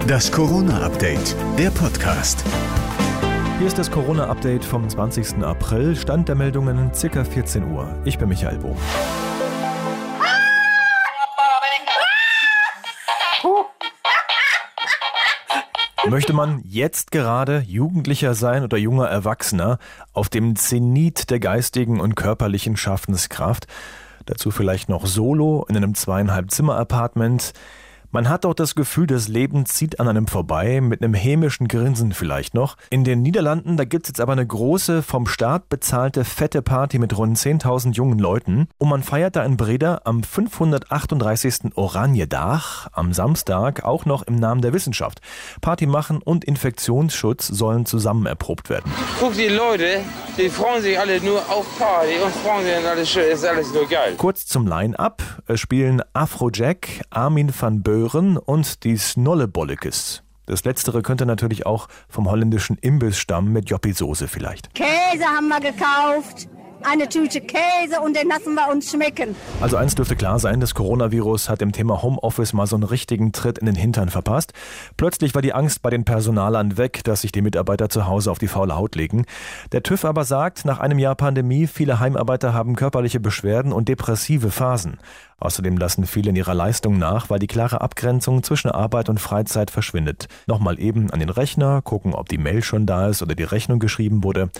Das Corona-Update, der Podcast. Hier ist das Corona-Update vom 20. April. Stand der Meldungen ca. 14 Uhr. Ich bin Michael Bohm. Möchte man jetzt gerade Jugendlicher sein oder junger Erwachsener auf dem Zenit der geistigen und körperlichen Schaffenskraft, dazu vielleicht noch solo in einem zweieinhalb Zimmer Apartment, man hat auch das Gefühl, das Leben zieht an einem vorbei, mit einem hämischen Grinsen vielleicht noch. In den Niederlanden, da gibt's jetzt aber eine große, vom Staat bezahlte, fette Party mit rund 10.000 jungen Leuten. Und man feiert da in Breda am 538. Oranjedach am Samstag auch noch im Namen der Wissenschaft. Party machen und Infektionsschutz sollen zusammen erprobt werden. Guck die Leute, die freuen sich alle nur auf Party und freuen sich alles, ist alles nur geil. Kurz zum Line-Up spielen Afrojack, Armin van Böhl, Möhren und die Snollebollekes. Das letztere könnte natürlich auch vom holländischen Imbiss stammen mit Joppi-Soße vielleicht. Käse haben wir gekauft eine Tüte Käse und den lassen wir uns schmecken. Also eins dürfte klar sein, das Coronavirus hat dem Thema Homeoffice mal so einen richtigen Tritt in den Hintern verpasst. Plötzlich war die Angst bei den Personalern weg, dass sich die Mitarbeiter zu Hause auf die faule Haut legen. Der TÜV aber sagt, nach einem Jahr Pandemie, viele Heimarbeiter haben körperliche Beschwerden und depressive Phasen. Außerdem lassen viele in ihrer Leistung nach, weil die klare Abgrenzung zwischen Arbeit und Freizeit verschwindet. Nochmal eben an den Rechner, gucken, ob die Mail schon da ist oder die Rechnung geschrieben wurde.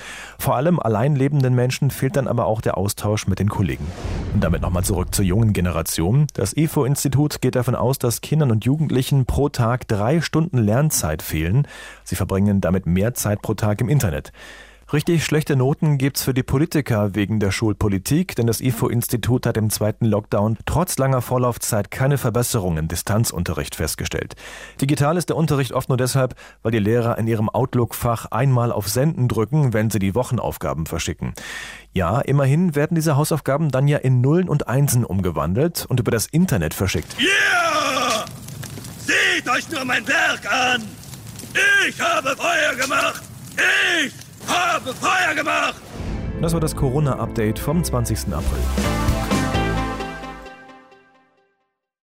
Vor allem allein lebenden Menschen fehlt dann aber auch der Austausch mit den Kollegen. Und damit nochmal zurück zur jungen Generation. Das IFO-Institut geht davon aus, dass Kindern und Jugendlichen pro Tag drei Stunden Lernzeit fehlen. Sie verbringen damit mehr Zeit pro Tag im Internet. Richtig schlechte Noten gibt's für die Politiker wegen der Schulpolitik, denn das IFO-Institut hat im zweiten Lockdown trotz langer Vorlaufzeit keine Verbesserung im Distanzunterricht festgestellt. Digital ist der Unterricht oft nur deshalb, weil die Lehrer in ihrem Outlook-Fach einmal auf Senden drücken, wenn sie die Wochenaufgaben verschicken. Ja, immerhin werden diese Hausaufgaben dann ja in Nullen und Einsen umgewandelt und über das Internet verschickt. Yeah! Seht euch nur mein Werk an! Ich habe Feuer gemacht! Ich habe Feuer gemacht! Das war das Corona-Update vom 20. April.